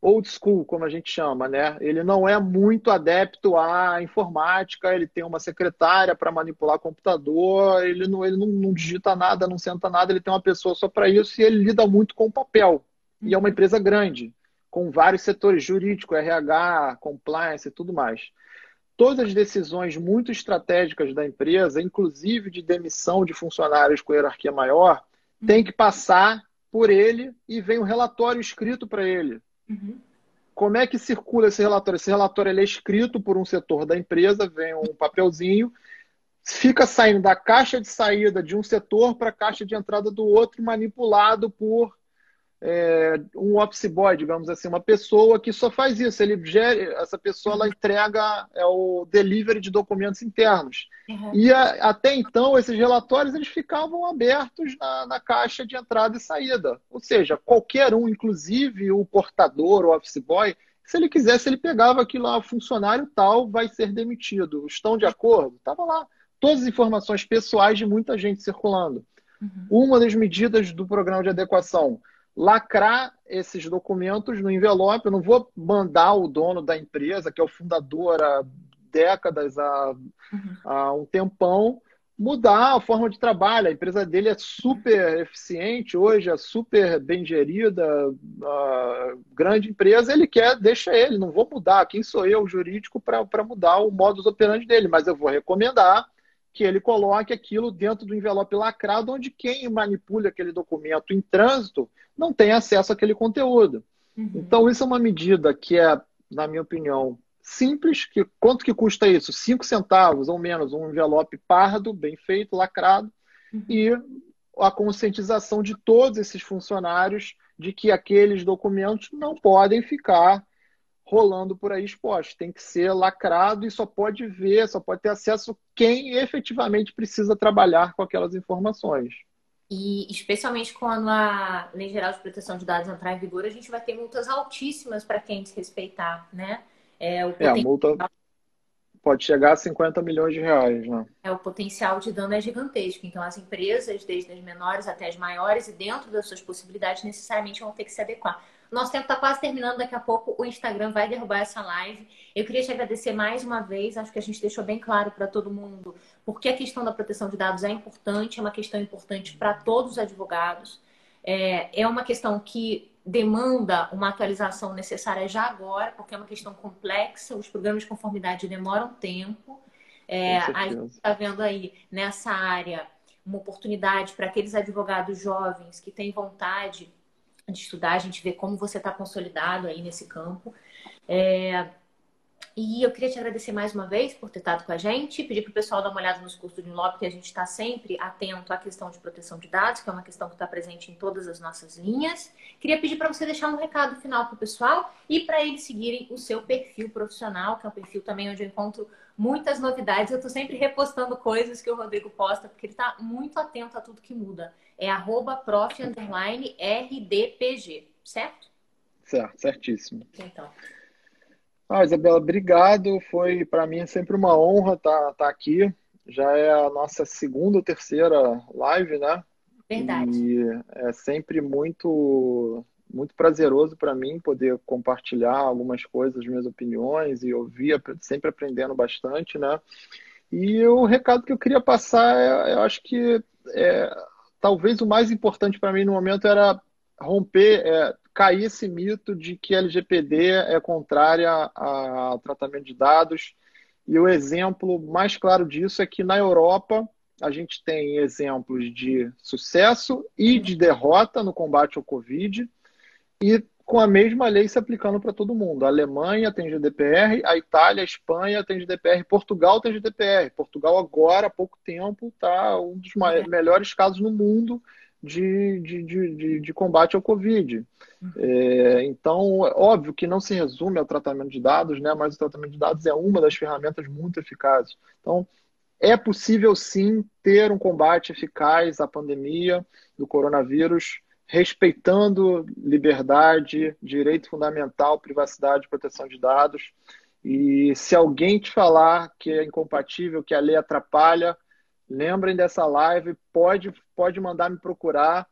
old school, como a gente chama, né? Ele não é muito adepto à informática, ele tem uma secretária para manipular computador, ele, não, ele não, não, digita nada, não senta nada, ele tem uma pessoa só para isso e ele lida muito com papel. E é uma empresa grande, com vários setores jurídico, RH, compliance e tudo mais todas as decisões muito estratégicas da empresa, inclusive de demissão de funcionários com hierarquia maior, uhum. tem que passar por ele e vem um relatório escrito para ele. Uhum. como é que circula esse relatório? Esse relatório é escrito por um setor da empresa, vem um papelzinho, fica saindo da caixa de saída de um setor para a caixa de entrada do outro, manipulado por é, um office boy, digamos assim, uma pessoa que só faz isso. Ele gera, essa pessoa ela entrega é, o delivery de documentos internos. Uhum. E a, até então, esses relatórios eles ficavam abertos na, na, caixa de entrada e saída. Ou seja, qualquer um, inclusive o portador, o office boy, se ele quisesse, ele pegava aquilo lá, funcionário tal vai ser demitido. Estão de acordo? Estava lá. Todas as informações pessoais de muita gente circulando. Uhum. Uma das medidas do programa de adequação lacrar esses documentos no envelope. Eu não vou mandar o dono da empresa, que é o fundador há décadas, há, há um tempão, mudar a forma de trabalho. A empresa dele é super eficiente hoje, é super bem gerida, grande empresa. Ele quer, deixa ele, não vou mudar. Quem sou eu, jurídico, para mudar o modus operandi dele? Mas eu vou recomendar que ele coloque aquilo dentro do envelope lacrado, onde quem manipula aquele documento em trânsito não tem acesso àquele conteúdo. Uhum. Então, isso é uma medida que é, na minha opinião, simples. Que, quanto que custa isso? Cinco centavos ou menos, um envelope pardo, bem feito, lacrado, uhum. e a conscientização de todos esses funcionários de que aqueles documentos não podem ficar rolando por aí exposto. Tem que ser lacrado e só pode ver, só pode ter acesso quem efetivamente precisa trabalhar com aquelas informações. E especialmente quando a Lei Geral de Proteção de Dados entrar em vigor, a gente vai ter multas altíssimas para quem desrespeitar, né? É, o potencial... é, a multa pode chegar a 50 milhões de reais, né? É, o potencial de dano é gigantesco. Então, as empresas, desde as menores até as maiores, e dentro das suas possibilidades, necessariamente vão ter que se adequar. Nosso tempo está quase terminando, daqui a pouco o Instagram vai derrubar essa live. Eu queria te agradecer mais uma vez, acho que a gente deixou bem claro para todo mundo porque a questão da proteção de dados é importante, é uma questão importante para todos os advogados. É, é uma questão que demanda uma atualização necessária já agora, porque é uma questão complexa, os programas de conformidade demoram tempo. É, a gente está vendo aí nessa área uma oportunidade para aqueles advogados jovens que têm vontade de estudar, a gente vê como você está consolidado aí nesse campo. É, e eu queria te agradecer mais uma vez por ter estado com a gente, pedir para o pessoal dar uma olhada nos cursos de Unlock, que a gente está sempre atento à questão de proteção de dados, que é uma questão que está presente em todas as nossas linhas. Queria pedir para você deixar um recado final para o pessoal e para eles seguirem o seu perfil profissional, que é um perfil também onde eu encontro muitas novidades. Eu estou sempre repostando coisas que o Rodrigo posta, porque ele está muito atento a tudo que muda. É arroba prof, rdpg, certo? Certo, certíssimo. Então. Ah, Isabela, obrigado. Foi para mim sempre uma honra estar tá, tá aqui. Já é a nossa segunda ou terceira live, né? Verdade. E é sempre muito muito prazeroso para mim poder compartilhar algumas coisas, minhas opiniões e ouvir, sempre aprendendo bastante, né? E o recado que eu queria passar, é, eu acho que é, talvez o mais importante para mim no momento era romper, é, cair esse mito de que a LGPD é contrária ao tratamento de dados. E o exemplo mais claro disso é que na Europa a gente tem exemplos de sucesso e de derrota no combate ao Covid, e com a mesma lei se aplicando para todo mundo. A Alemanha tem GDPR, a Itália, a Espanha tem GDPR, Portugal tem GDPR. Portugal agora, há pouco tempo, está um dos melhores casos no mundo de, de, de, de, combate ao Covid. É, então, óbvio que não se resume ao tratamento de dados, né, mas o tratamento de dados é uma das ferramentas muito eficazes. Então, é possível sim ter um combate eficaz à pandemia do coronavírus, respeitando liberdade, direito fundamental, privacidade proteção de dados. E se alguém te falar que é incompatível, que a lei atrapalha, lembrem dessa live, pode, pode mandar me procurar,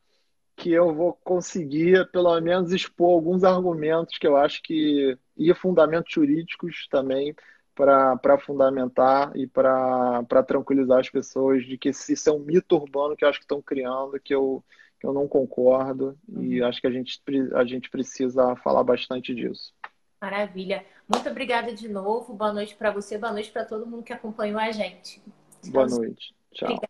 que eu vou conseguir, pelo menos, expor alguns argumentos que eu acho que. e fundamentos jurídicos também, para fundamentar e para tranquilizar as pessoas de que isso é um mito urbano que eu acho que estão criando, que eu, que eu não concordo, uhum. e acho que a gente, a gente precisa falar bastante disso. Maravilha. Muito obrigada de novo. Boa noite para você, boa noite para todo mundo que acompanhou a gente. Boa noite. Tchau. Obrigada.